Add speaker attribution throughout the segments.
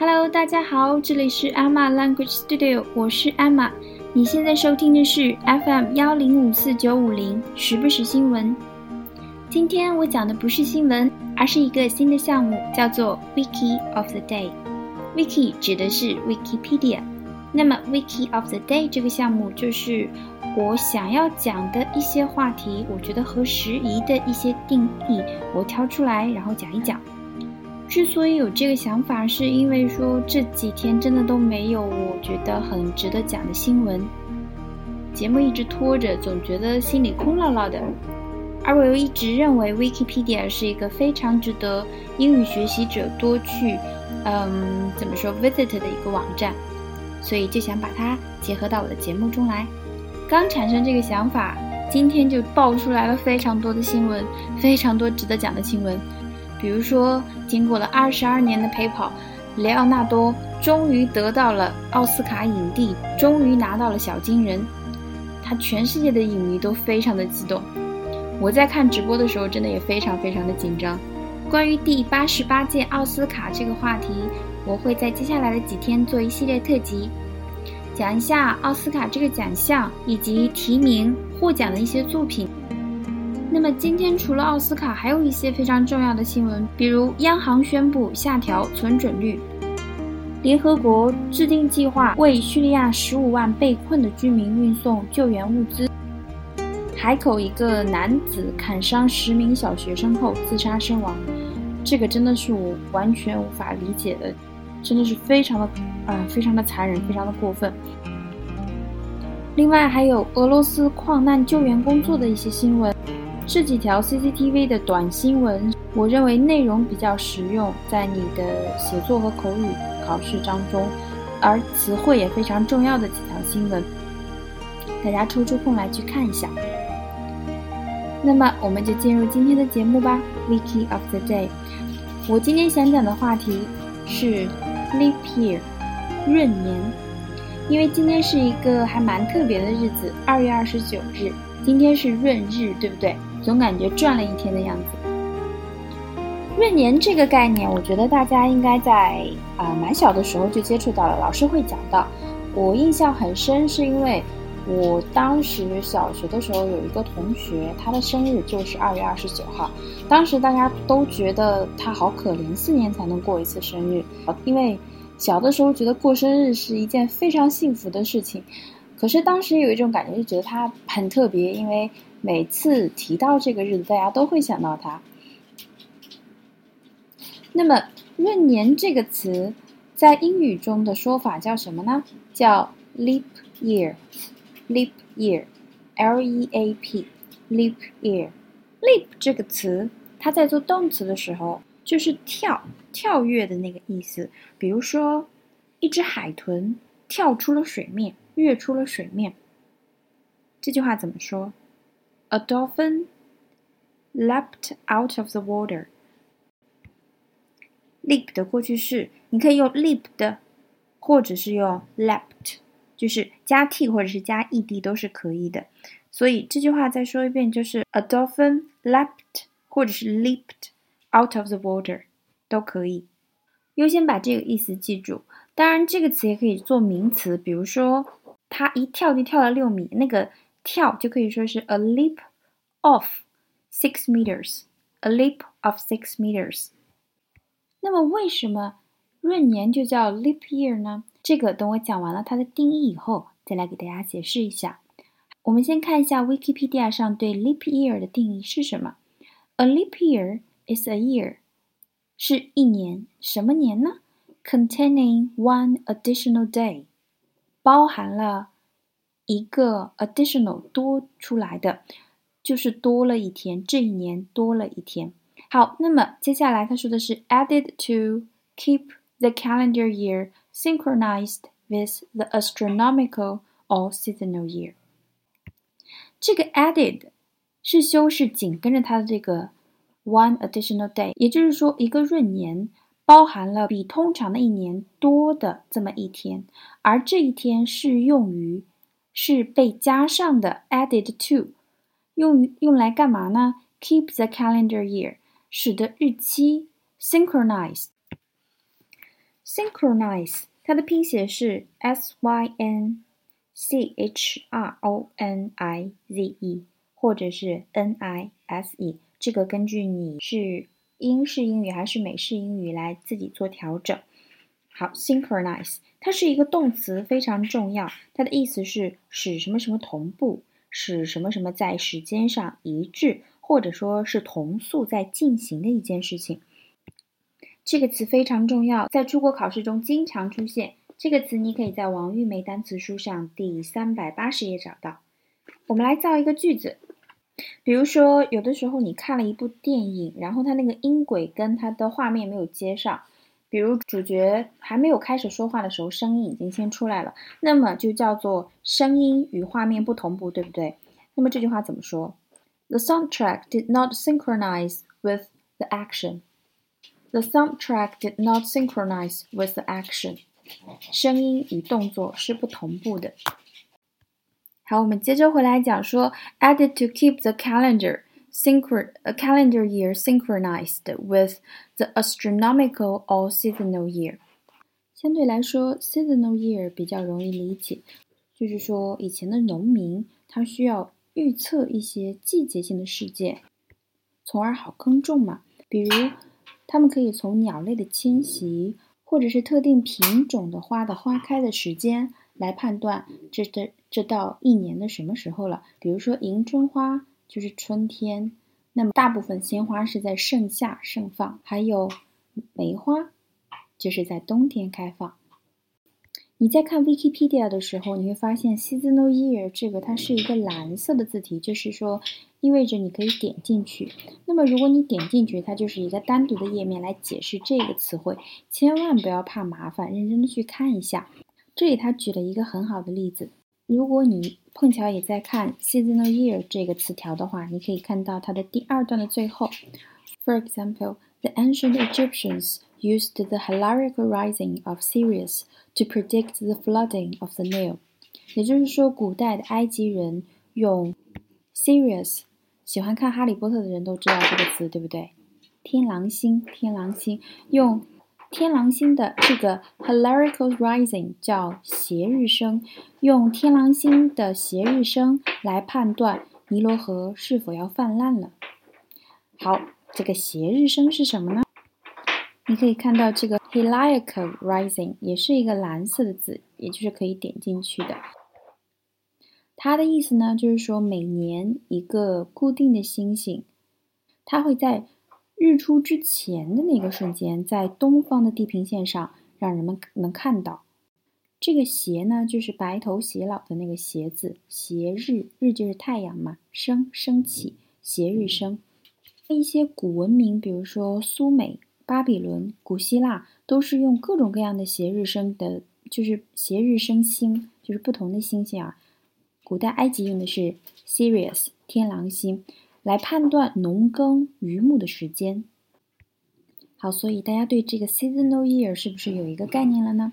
Speaker 1: Hello，大家好，这里是 Emma Language Studio，我是 Emma。你现在收听的是 FM 幺零五四九五零，时不时新闻。今天我讲的不是新闻，而是一个新的项目，叫做 Wiki of the Day。Wiki 指的是 Wikipedia，那么 Wiki of the Day 这个项目就是我想要讲的一些话题，我觉得合时宜的一些定义，我挑出来然后讲一讲。之所以有这个想法，是因为说这几天真的都没有我觉得很值得讲的新闻，节目一直拖着，总觉得心里空落落的。而我又一直认为 Wikipedia 是一个非常值得英语学习者多去，嗯，怎么说 visit 的一个网站，所以就想把它结合到我的节目中来。刚产生这个想法，今天就爆出来了非常多的新闻，非常多值得讲的新闻。比如说，经过了二十二年的陪跑，雷奥纳多终于得到了奥斯卡影帝，终于拿到了小金人，他全世界的影迷都非常的激动。我在看直播的时候，真的也非常非常的紧张。关于第八十八届奥斯卡这个话题，我会在接下来的几天做一系列特辑，讲一下奥斯卡这个奖项以及提名获奖的一些作品。那么今天除了奥斯卡，还有一些非常重要的新闻，比如央行宣布下调存准率，联合国制定计划为叙利亚十五万被困的居民运送救援物资，海口一个男子砍伤十名小学生后自杀身亡，这个真的是我完全无法理解的，真的是非常的啊，非常的残忍，非常的过分。另外还有俄罗斯矿难救援工作的一些新闻。这几条 CCTV 的短新闻，我认为内容比较实用，在你的写作和口语考试当中，而词汇也非常重要的几条新闻，大家抽出空来去看一下。那么我们就进入今天的节目吧，Wiki of the Day。我今天想讲的话题是 Leap Year，闰年，因为今天是一个还蛮特别的日子，二月二十九日，今天是闰日，对不对？总感觉转了一天的样子。闰年这个概念，我觉得大家应该在啊蛮小的时候就接触到了，老师会讲到。我印象很深，是因为我当时小学的时候有一个同学，他的生日就是二月二十九号。当时大家都觉得他好可怜，四年才能过一次生日。因为小的时候觉得过生日是一件非常幸福的事情，可是当时有一种感觉，就觉得他很特别，因为。每次提到这个日子，大家都会想到它。那么“闰年”这个词在英语中的说法叫什么呢？叫 “leap year”。leap year，L-E-A-P，leap year。leap 这个词，它在做动词的时候就是跳、跳跃的那个意思。比如说，一只海豚跳出了水面，跃出了水面。这句话怎么说？A dolphin leapt out of the water. Leap 的过去式，你可以用 leaped，或者是用 leapt，就是加 t 或者是加 ed 都是可以的。所以这句话再说一遍，就是 A dolphin leapt，或者是 leaped out of the water 都可以。优先把这个意思记住。当然，这个词也可以做名词，比如说他一跳就跳了六米，那个。跳就可以说是 a leap of six meters，a leap of six meters。那么为什么闰年就叫 leap year 呢？这个等我讲完了它的定义以后，再来给大家解释一下。我们先看一下 Wikipedia 上对 leap year 的定义是什么。A leap year is a year，是一年，什么年呢？Containing one additional day，包含了。 一个 additional 多出来的，就是多了一天，这一年多了一天。好，那么接下来他说的是 added to keep the calendar year synchronized with the astronomical or seasonal year。这个 added 是修饰紧跟着它的这个 one additional day，也就是说一个闰年包含了比通常的一年多的这么一天，而这一天适用于。是被加上的，added to，用于用来干嘛呢？Keep the calendar year，使得日期 synchronize，synchronize，它的拼写是 s y n c h r o n i z e，或者是 n i s e，这个根据你是英式英语还是美式英语来自己做调整。好，synchronize 它是一个动词，非常重要。它的意思是使什么什么同步，使什么什么在时间上一致，或者说是同速在进行的一件事情。这个词非常重要，在出国考试中经常出现。这个词你可以在王玉梅单词书上第三百八十页找到。我们来造一个句子，比如说，有的时候你看了一部电影，然后它那个音轨跟它的画面没有接上。比如主角还没有开始说话的时候，声音已经先出来了，那么就叫做声音与画面不同步，对不对？那么这句话怎么说？The soundtrack did not synchronize with the action. The soundtrack did not synchronize with the action. 声音与动作是不同步的。好，我们接着回来讲说，added to keep the calendar synchron a calendar year synchronized with the astronomical or seasonal year。相对来说，seasonal year 比较容易理解，就是说以前的农民他需要预测一些季节性的事件，从而好耕种嘛。比如，他们可以从鸟类的迁徙，或者是特定品种的花的花开的时间来判断这这这到一年的什么时候了。比如说迎春花。就是春天，那么大部分鲜花是在盛夏盛放，还有梅花就是在冬天开放。你在看 Wikipedia 的时候，你会发现 seasonal year 这个它是一个蓝色的字体，就是说意味着你可以点进去。那么如果你点进去，它就是一个单独的页面来解释这个词汇，千万不要怕麻烦，认真的去看一下。这里他举了一个很好的例子。如果你碰巧也在看 seasonal year 这个词条的话，你可以看到它的第二段的最后。For example, the ancient Egyptians used the hierarchical rising of Sirius to predict the flooding of the Nile。也就是说，古代的埃及人用 Sirius，喜欢看哈利波特的人都知道这个词，对不对？天狼星，天狼星，用。天狼星的这个 h i l a r i c a l rising 叫斜日升，用天狼星的斜日升来判断尼罗河是否要泛滥了。好，这个斜日升是什么呢？你可以看到这个 hierarchical rising 也是一个蓝色的字，也就是可以点进去的。它的意思呢，就是说每年一个固定的星星，它会在。日出之前的那个瞬间，在东方的地平线上，让人们能看到。这个斜呢，就是白头偕老的那个斜字，斜日，日就是太阳嘛，升升起，斜日升。一些古文明，比如说苏美、巴比伦、古希腊，都是用各种各样的斜日升的，就是斜日升星，就是不同的星星啊。古代埃及用的是 Sirius 天狼星。来判断农耕渔牧的时间。好，所以大家对这个 seasonal year 是不是有一个概念了呢？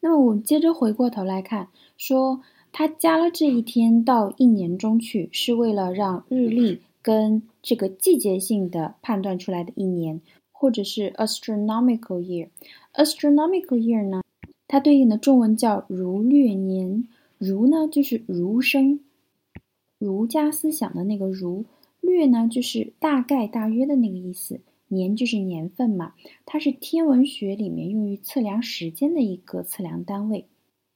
Speaker 1: 那么我们接着回过头来看，说它加了这一天到一年中去，是为了让日历跟这个季节性的判断出来的一年，或者是 astronomical year。astronomical year 呢，它对应的中文叫儒略年。儒呢，就是儒生，儒家思想的那个儒。略呢，就是大概、大约的那个意思。年就是年份嘛，它是天文学里面用于测量时间的一个测量单位。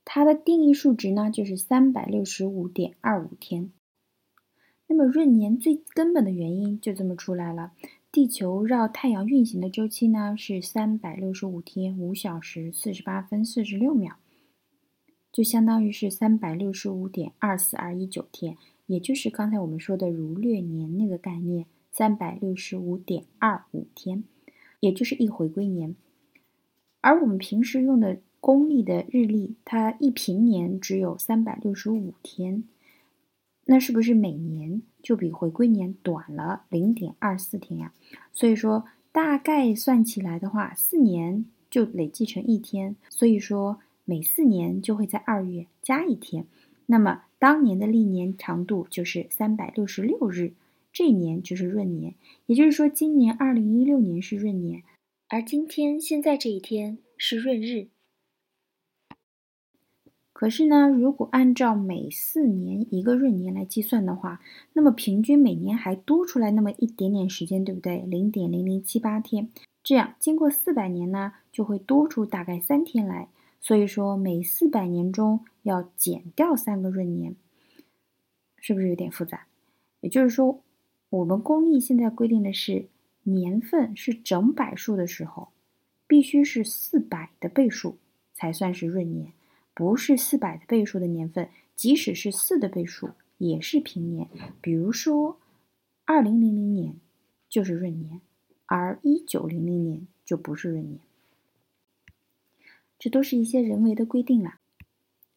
Speaker 1: 它的定义数值呢，就是三百六十五点二五天。那么闰年最根本的原因就这么出来了：地球绕太阳运行的周期呢是三百六十五天五小时四十八分四十六秒，就相当于是三百六十五点二四二一九天。也就是刚才我们说的儒略年那个概念，三百六十五点二五天，也就是一回归年。而我们平时用的公历的日历，它一平年只有三百六十五天，那是不是每年就比回归年短了零点二四天呀？所以说，大概算起来的话，四年就累计成一天，所以说每四年就会在二月加一天。那么当年的历年长度就是三百六十六日，这一年就是闰年。也就是说，今年二零一六年是闰年，而今天现在这一天是闰日。可是呢，如果按照每四年一个闰年来计算的话，那么平均每年还多出来那么一点点时间，对不对？零点零零七八天，这样经过四百年呢，就会多出大概三天来。所以说，每四百年中要减掉三个闰年，是不是有点复杂？也就是说，我们公历现在规定的是年份是整百数的时候，必须是四百的倍数才算是闰年。不是四百的倍数的年份，即使是四的倍数，也是平年。比如说，二零零零年就是闰年，而一九零零年就不是闰年。这都是一些人为的规定啦，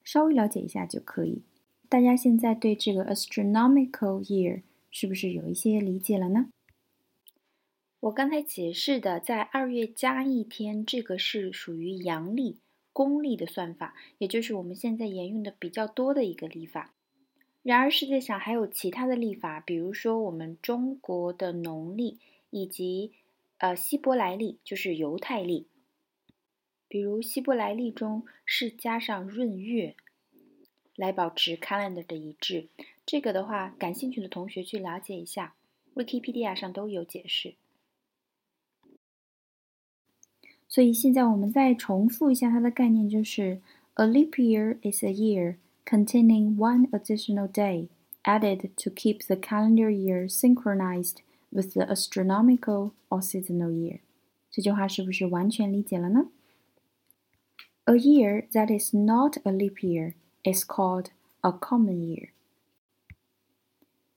Speaker 1: 稍微了解一下就可以。大家现在对这个 astronomical year 是不是有一些理解了呢？我刚才解释的，在二月加一天，这个是属于阳历。公历的算法，也就是我们现在沿用的比较多的一个历法。然而，世界上还有其他的历法，比如说我们中国的农历，以及呃希伯来历，就是犹太历。比如希伯来历中是加上闰月来保持 calendar 的一致。这个的话，感兴趣的同学去了解一下，Wikipedia 上都有解释。所以现在我们再重复一下它的概念，就是 a leap year is a year containing one additional day added to keep the calendar year synchronized with the astronomical or seasonal year。这句话是不是完全理解了呢？A year that is not a leap year is called a common year。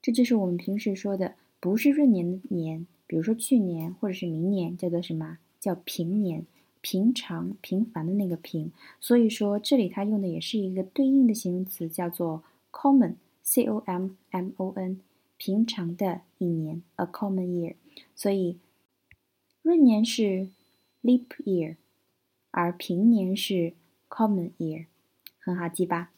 Speaker 1: 这就是我们平时说的不是闰年的年，比如说去年或者是明年，叫做什么？叫平年，平常、平凡的那个平，所以说这里它用的也是一个对应的形容词，叫做 common，c o m m o n，平常的一年，a common year。所以闰年是 leap year，而平年是 common year，很好记吧？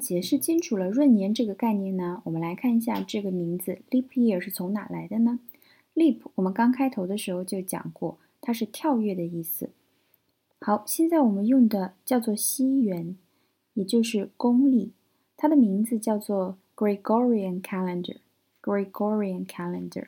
Speaker 1: 解释清楚了闰年这个概念呢，我们来看一下这个名字 leap year 是从哪来的呢？Leap，我们刚开头的时候就讲过，它是跳跃的意思。好，现在我们用的叫做西元，也就是公历，它的名字叫做 Gregorian Calendar。Gregorian Calendar，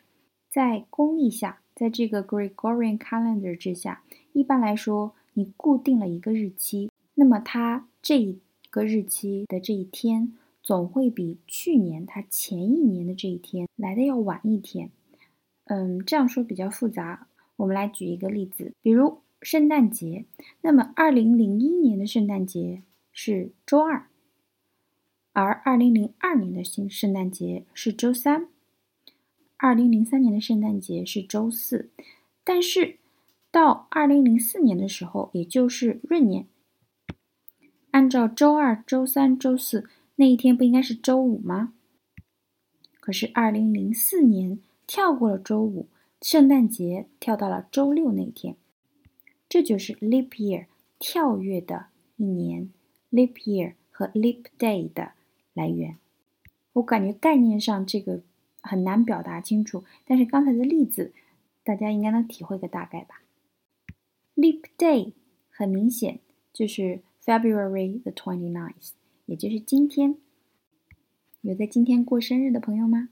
Speaker 1: 在公历下，在这个 Gregorian Calendar 之下，一般来说，你固定了一个日期，那么它这一个日期的这一天，总会比去年它前一年的这一天来的要晚一天。嗯，这样说比较复杂。我们来举一个例子，比如圣诞节。那么，二零零一年的圣诞节是周二，而二零零二年的新圣诞节是周三，二零零三年的圣诞节是周四。但是到二零零四年的时候，也就是闰年，按照周二、周三、周四那一天不应该是周五吗？可是二零零四年。跳过了周五，圣诞节跳到了周六那天，这就是 leap year 跳跃的一年，leap year 和 leap day 的来源。我感觉概念上这个很难表达清楚，但是刚才的例子大家应该能体会个大概吧。Leap day 很明显就是 February the twenty ninth，也就是今天。有在今天过生日的朋友吗？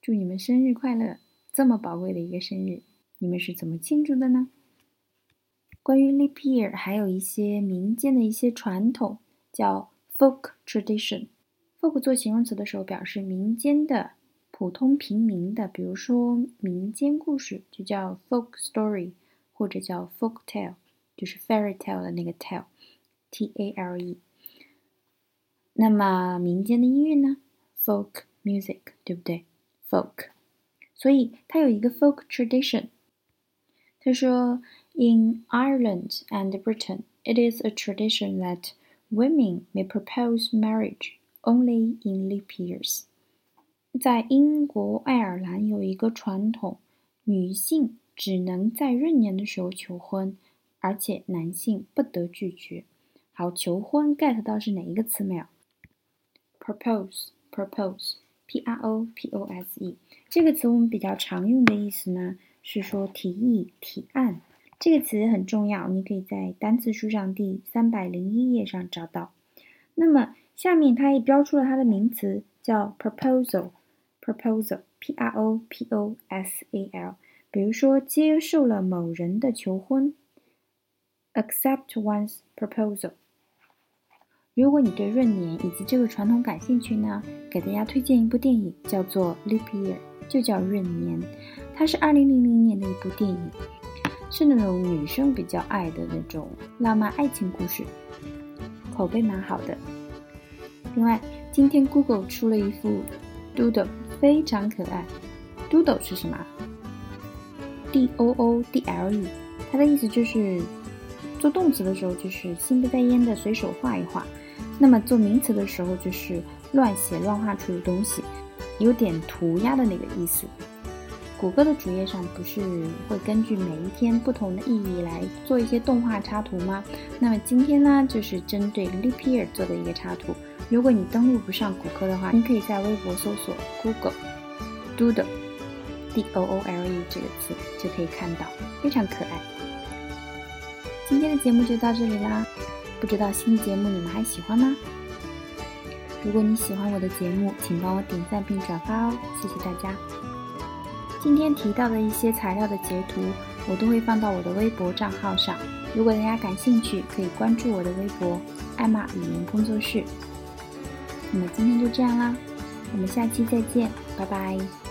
Speaker 1: 祝你们生日快乐！这么宝贵的一个生日，你们是怎么庆祝的呢？关于 leap year，还有一些民间的一些传统，叫 folk tradition。folk 做形容词的时候，表示民间的、普通平民的，比如说民间故事就叫 folk story，或者叫 folk tale，就是 fairy tale 的那个 tale，t a l e。那么民间的音乐呢？folk music，对不对？folk，所以它有一个 folk tradition。他说，In Ireland and Britain, it is a tradition that women may propose marriage only in leap years。在英国、爱尔兰有一个传统，女性 只能在闰年的时候求婚，而且男性不得拒绝。好，求婚 get 到是哪一个词没有？propose，propose。P R O P O S E 这个词我们比较常用的意思呢，是说提议、提案。这个词很重要，你可以在单词书上第三百零一页上找到。那么下面它也标出了它的名词，叫 proposal，proposal，p r o p o s a l。比如说，接受了某人的求婚，accept one's proposal。如果你对闰年以及这个传统感兴趣呢，给大家推荐一部电影，叫做《Leap Year》，就叫闰年。它是二零零零年的一部电影，是那种女生比较爱的那种浪漫爱情故事，口碑蛮好的。另外，今天 Google 出了一副 Doodle，非常可爱。Doodle 是什么？D O O D L E，它的意思就是做动词的时候就是心不在焉的随手画一画。那么做名词的时候，就是乱写乱画出的东西，有点涂鸦的那个意思。谷歌的主页上不是会根据每一天不同的意义来做一些动画插图吗？那么今天呢，就是针对 Leap Year 做的一个插图。如果你登录不上谷歌的话，你可以在微博搜索 Google d o o l e 这个词就可以看到，非常可爱。今天的节目就到这里啦。不知道新节目你们还喜欢吗？如果你喜欢我的节目，请帮我点赞并转发哦，谢谢大家。今天提到的一些材料的截图，我都会放到我的微博账号上。如果大家感兴趣，可以关注我的微博“艾玛语言工作室”。那么今天就这样啦，我们下期再见，拜拜。